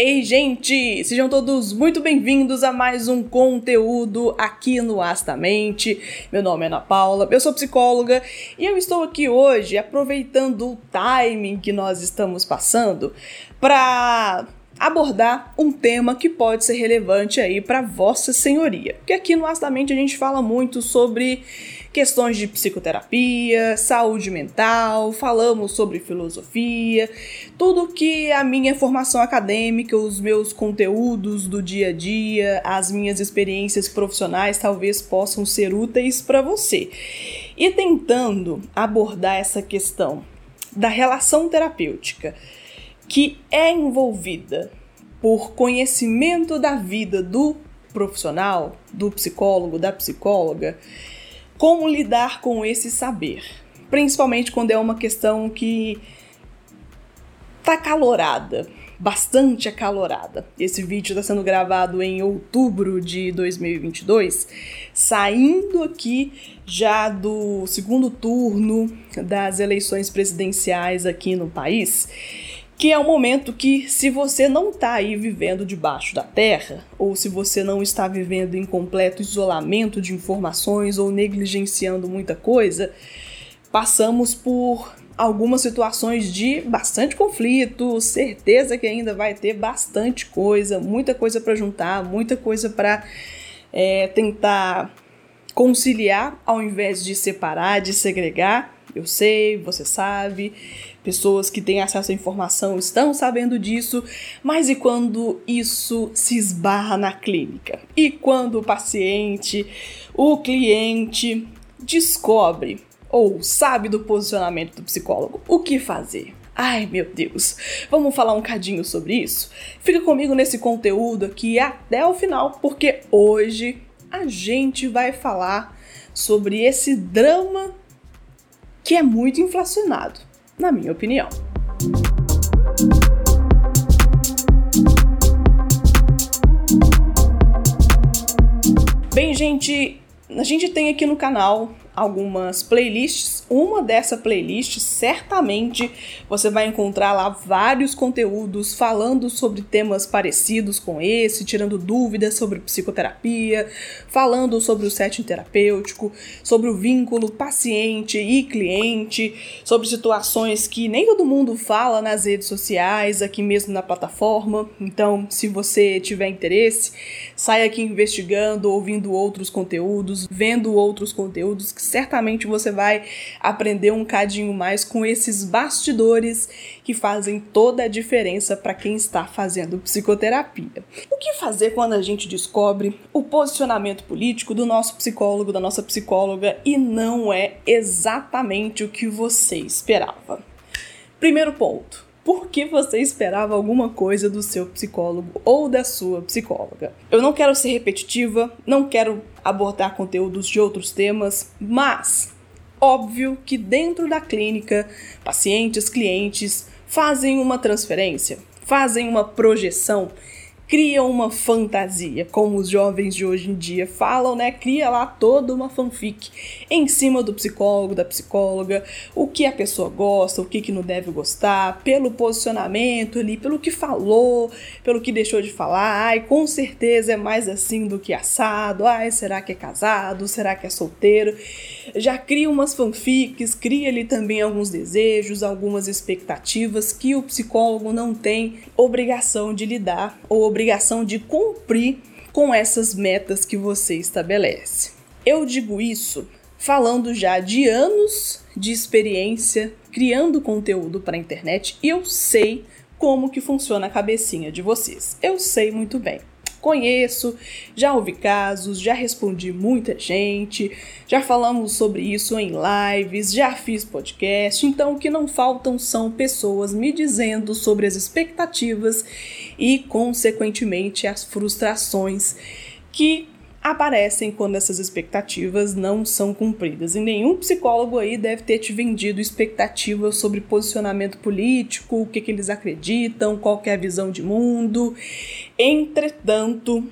Ei, gente! Sejam todos muito bem-vindos a mais um conteúdo aqui no Astamente. Meu nome é Ana Paula, eu sou psicóloga e eu estou aqui hoje aproveitando o timing que nós estamos passando para abordar um tema que pode ser relevante aí para Vossa Senhoria. Porque aqui no Astamente a gente fala muito sobre questões de psicoterapia, saúde mental, falamos sobre filosofia, tudo que a minha formação acadêmica, os meus conteúdos do dia a dia, as minhas experiências profissionais talvez possam ser úteis para você. E tentando abordar essa questão da relação terapêutica que é envolvida por conhecimento da vida do profissional, do psicólogo, da psicóloga, como lidar com esse saber, principalmente quando é uma questão que tá calorada, bastante acalorada. Esse vídeo está sendo gravado em outubro de 2022, saindo aqui já do segundo turno das eleições presidenciais aqui no país que é um momento que, se você não está aí vivendo debaixo da terra, ou se você não está vivendo em completo isolamento de informações ou negligenciando muita coisa, passamos por algumas situações de bastante conflito, certeza que ainda vai ter bastante coisa, muita coisa para juntar, muita coisa para é, tentar conciliar ao invés de separar, de segregar. Eu sei, você sabe, pessoas que têm acesso à informação estão sabendo disso, mas e quando isso se esbarra na clínica? E quando o paciente, o cliente, descobre ou sabe do posicionamento do psicólogo? O que fazer? Ai meu Deus, vamos falar um cadinho sobre isso? Fica comigo nesse conteúdo aqui até o final, porque hoje a gente vai falar sobre esse drama que é muito inflacionado, na minha opinião. Bem, gente, a gente tem aqui no canal algumas playlists. Uma dessa playlist, certamente você vai encontrar lá vários conteúdos falando sobre temas parecidos com esse, tirando dúvidas sobre psicoterapia, falando sobre o setting terapêutico, sobre o vínculo paciente e cliente, sobre situações que nem todo mundo fala nas redes sociais, aqui mesmo na plataforma. Então, se você tiver interesse, sai aqui investigando, ouvindo outros conteúdos, vendo outros conteúdos que certamente você vai aprender um cadinho mais com esses bastidores que fazem toda a diferença para quem está fazendo psicoterapia. O que fazer quando a gente descobre o posicionamento político do nosso psicólogo, da nossa psicóloga e não é exatamente o que você esperava? Primeiro ponto por que você esperava alguma coisa do seu psicólogo ou da sua psicóloga. Eu não quero ser repetitiva, não quero abordar conteúdos de outros temas, mas óbvio que dentro da clínica, pacientes, clientes fazem uma transferência, fazem uma projeção cria uma fantasia, como os jovens de hoje em dia falam, né? Cria lá toda uma fanfic em cima do psicólogo, da psicóloga, o que a pessoa gosta, o que, que não deve gostar, pelo posicionamento ali, pelo que falou, pelo que deixou de falar. Ai, com certeza é mais assim do que assado. Ai, será que é casado? Será que é solteiro? Já cria umas fanfics, cria ali também alguns desejos, algumas expectativas que o psicólogo não tem obrigação de lidar ou de cumprir com essas metas que você estabelece. Eu digo isso falando já de anos de experiência criando conteúdo para a internet e eu sei como que funciona a cabecinha de vocês. Eu sei muito bem conheço, já ouvi casos, já respondi muita gente, já falamos sobre isso em lives, já fiz podcast, então o que não faltam são pessoas me dizendo sobre as expectativas e, consequentemente, as frustrações que aparecem quando essas expectativas não são cumpridas. E nenhum psicólogo aí deve ter te vendido expectativas sobre posicionamento político, o que, que eles acreditam, qual é a visão de mundo. Entretanto,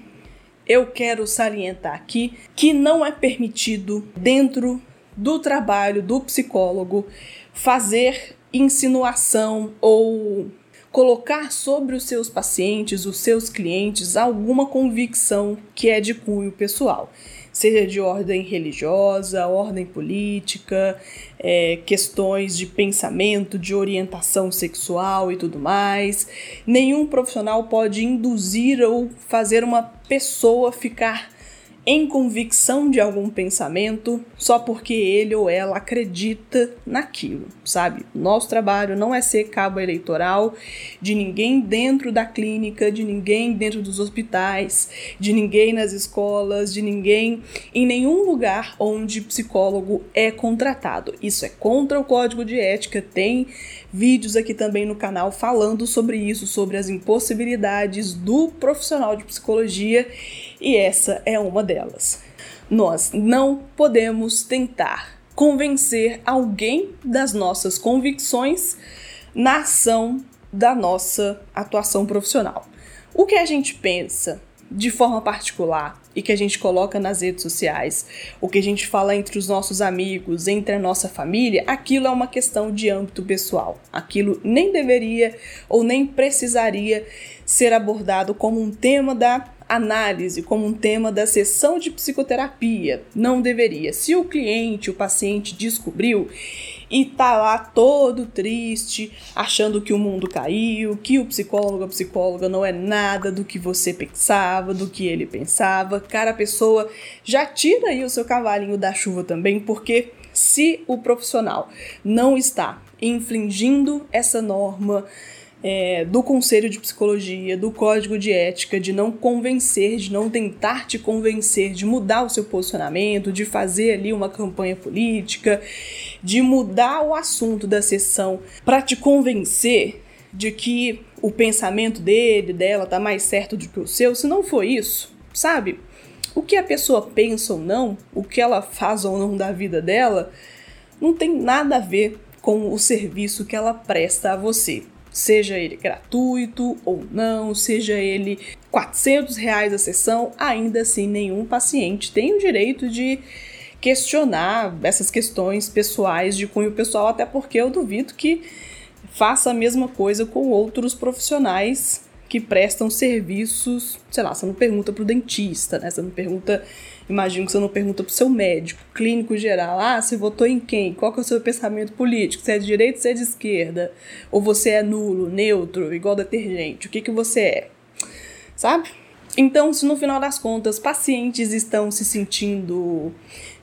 eu quero salientar aqui que não é permitido, dentro do trabalho do psicólogo, fazer insinuação ou colocar sobre os seus pacientes, os seus clientes, alguma convicção que é de cunho pessoal seja de ordem religiosa, ordem política, é, questões de pensamento, de orientação sexual e tudo mais. Nenhum profissional pode induzir ou fazer uma pessoa ficar em convicção de algum pensamento só porque ele ou ela acredita naquilo, sabe? Nosso trabalho não é ser cabo eleitoral de ninguém dentro da clínica, de ninguém dentro dos hospitais, de ninguém nas escolas, de ninguém em nenhum lugar onde psicólogo é contratado. Isso é contra o código de ética, tem vídeos aqui também no canal falando sobre isso, sobre as impossibilidades do profissional de psicologia e essa é uma delas. Nós não podemos tentar convencer alguém das nossas convicções na ação da nossa atuação profissional. O que a gente pensa de forma particular e que a gente coloca nas redes sociais, o que a gente fala entre os nossos amigos, entre a nossa família, aquilo é uma questão de âmbito pessoal. Aquilo nem deveria ou nem precisaria ser abordado como um tema da análise como um tema da sessão de psicoterapia. Não deveria. Se o cliente, o paciente descobriu e tá lá todo triste, achando que o mundo caiu, que o psicólogo, a psicóloga não é nada do que você pensava, do que ele pensava, cara, a pessoa já tira aí o seu cavalinho da chuva também, porque se o profissional não está infringindo essa norma, é, do Conselho de Psicologia, do Código de Ética, de não convencer, de não tentar te convencer, de mudar o seu posicionamento, de fazer ali uma campanha política, de mudar o assunto da sessão para te convencer de que o pensamento dele, dela, tá mais certo do que o seu. Se não for isso, sabe? O que a pessoa pensa ou não, o que ela faz ou não da vida dela, não tem nada a ver com o serviço que ela presta a você seja ele gratuito ou não, seja ele 400 reais a sessão, ainda assim nenhum paciente tem o direito de questionar essas questões pessoais de cunho pessoal, até porque eu duvido que faça a mesma coisa com outros profissionais que prestam serviços, sei lá, você não pergunta pro dentista, né? Você não pergunta Imagino que você não pergunta pro seu médico, clínico geral, ah, você votou em quem? Qual que é o seu pensamento político? Você é de direita você é de esquerda? Ou você é nulo, neutro, igual detergente? O que, que você é? Sabe? Então, se no final das contas pacientes estão se sentindo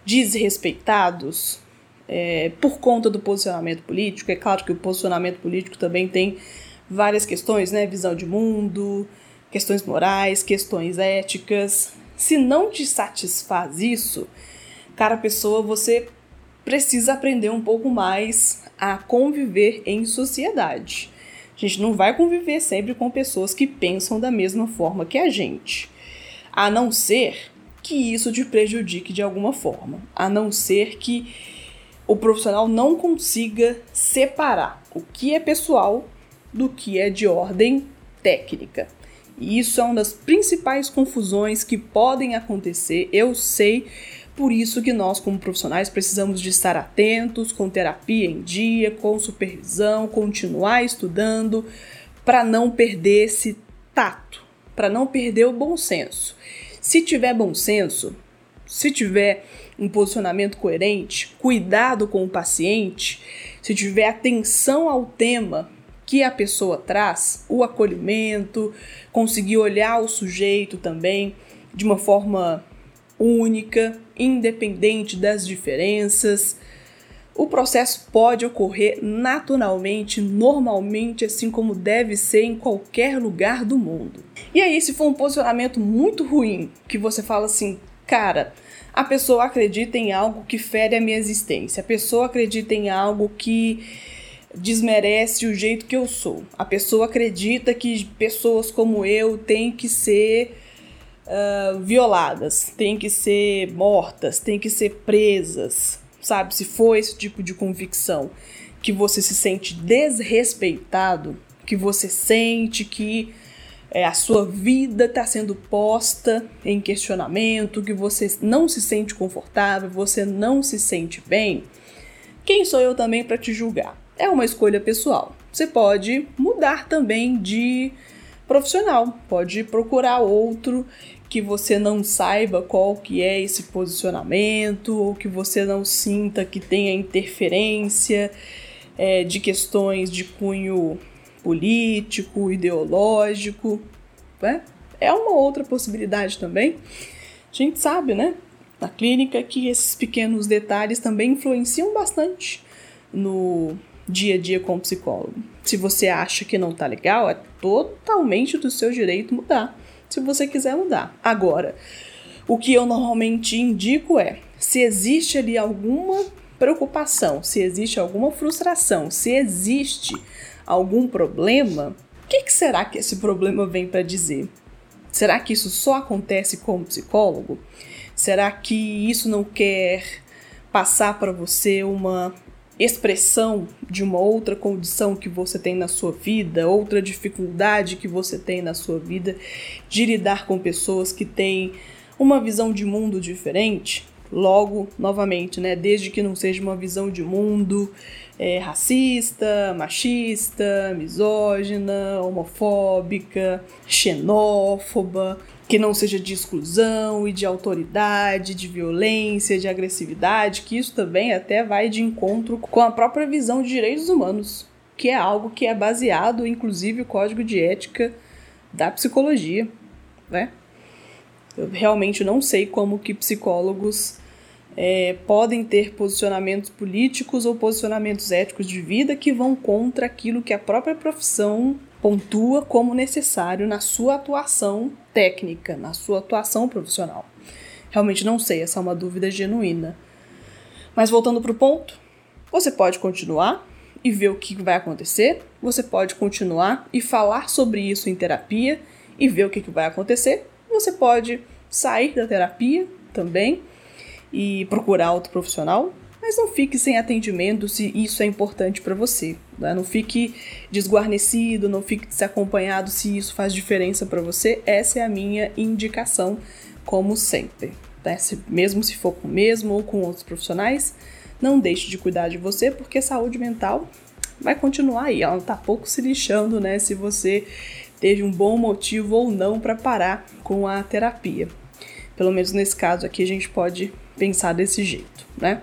desrespeitados é, por conta do posicionamento político, é claro que o posicionamento político também tem várias questões, né? Visão de mundo, questões morais, questões éticas. Se não te satisfaz isso, cara, pessoa, você precisa aprender um pouco mais a conviver em sociedade. A gente não vai conviver sempre com pessoas que pensam da mesma forma que a gente. A não ser que isso te prejudique de alguma forma. A não ser que o profissional não consiga separar o que é pessoal do que é de ordem técnica. E isso é uma das principais confusões que podem acontecer, eu sei. Por isso que nós, como profissionais, precisamos de estar atentos, com terapia em dia, com supervisão, continuar estudando, para não perder esse tato, para não perder o bom senso. Se tiver bom senso, se tiver um posicionamento coerente, cuidado com o paciente, se tiver atenção ao tema, que a pessoa traz, o acolhimento, conseguir olhar o sujeito também de uma forma única, independente das diferenças. O processo pode ocorrer naturalmente, normalmente, assim como deve ser em qualquer lugar do mundo. E aí, se for um posicionamento muito ruim, que você fala assim, cara, a pessoa acredita em algo que fere a minha existência, a pessoa acredita em algo que desmerece o jeito que eu sou. A pessoa acredita que pessoas como eu têm que ser uh, violadas, têm que ser mortas, têm que ser presas, sabe? Se for esse tipo de convicção que você se sente desrespeitado, que você sente que é, a sua vida está sendo posta em questionamento, que você não se sente confortável, você não se sente bem, quem sou eu também para te julgar? É uma escolha pessoal. você pode mudar também de profissional, pode procurar outro que você não saiba qual que é esse posicionamento ou que você não sinta que tenha interferência é, de questões de cunho político, ideológico, né? É uma outra possibilidade também. A gente sabe, né, na clínica, que esses pequenos detalhes também influenciam bastante no dia a dia com o psicólogo. Se você acha que não tá legal, é totalmente do seu direito mudar, se você quiser mudar. Agora, o que eu normalmente indico é, se existe ali alguma preocupação, se existe alguma frustração, se existe algum problema, o que, que será que esse problema vem para dizer? Será que isso só acontece com psicólogo? Será que isso não quer passar para você uma expressão de uma outra condição que você tem na sua vida, outra dificuldade que você tem na sua vida de lidar com pessoas que têm uma visão de mundo diferente? Logo, novamente, né, desde que não seja uma visão de mundo é, racista, machista, misógina, homofóbica, xenófoba, que não seja de exclusão e de autoridade, de violência, de agressividade, que isso também até vai de encontro com a própria visão de direitos humanos, que é algo que é baseado, inclusive, no código de ética da psicologia, né? Eu realmente não sei como que psicólogos é, podem ter posicionamentos políticos ou posicionamentos éticos de vida que vão contra aquilo que a própria profissão pontua como necessário na sua atuação técnica, na sua atuação profissional. Realmente não sei, essa é uma dúvida genuína. Mas voltando para o ponto, você pode continuar e ver o que vai acontecer, você pode continuar e falar sobre isso em terapia e ver o que vai acontecer, você pode sair da terapia também e procurar outro profissional, mas não fique sem atendimento se isso é importante para você. Né? Não fique desguarnecido, não fique desacompanhado se isso faz diferença para você. Essa é a minha indicação, como sempre. Né? Se, mesmo se for com o mesmo ou com outros profissionais, não deixe de cuidar de você, porque saúde mental vai continuar aí. Ela tá pouco se lixando, né? Se você teve um bom motivo ou não para parar com a terapia. Pelo menos nesse caso aqui a gente pode pensar desse jeito, né?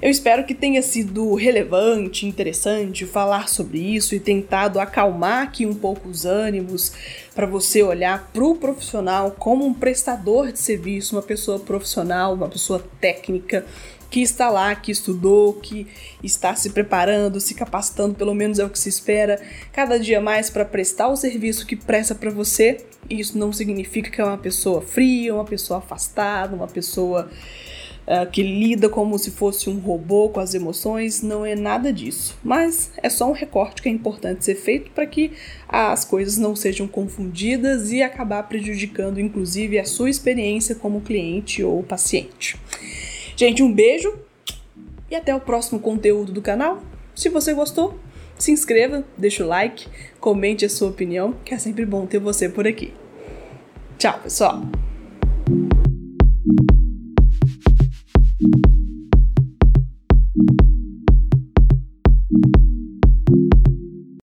Eu espero que tenha sido relevante, interessante falar sobre isso e tentado acalmar aqui um pouco os ânimos para você olhar para o profissional como um prestador de serviço, uma pessoa profissional, uma pessoa técnica que está lá, que estudou, que está se preparando, se capacitando, pelo menos é o que se espera, cada dia mais para prestar o serviço que presta para você. Isso não significa que é uma pessoa fria, uma pessoa afastada, uma pessoa uh, que lida como se fosse um robô com as emoções, não é nada disso. Mas é só um recorte que é importante ser feito para que as coisas não sejam confundidas e acabar prejudicando, inclusive, a sua experiência como cliente ou paciente. Gente, um beijo e até o próximo conteúdo do canal. Se você gostou, se inscreva, deixa o like, comente a sua opinião, que é sempre bom ter você por aqui. Tchau, pessoal!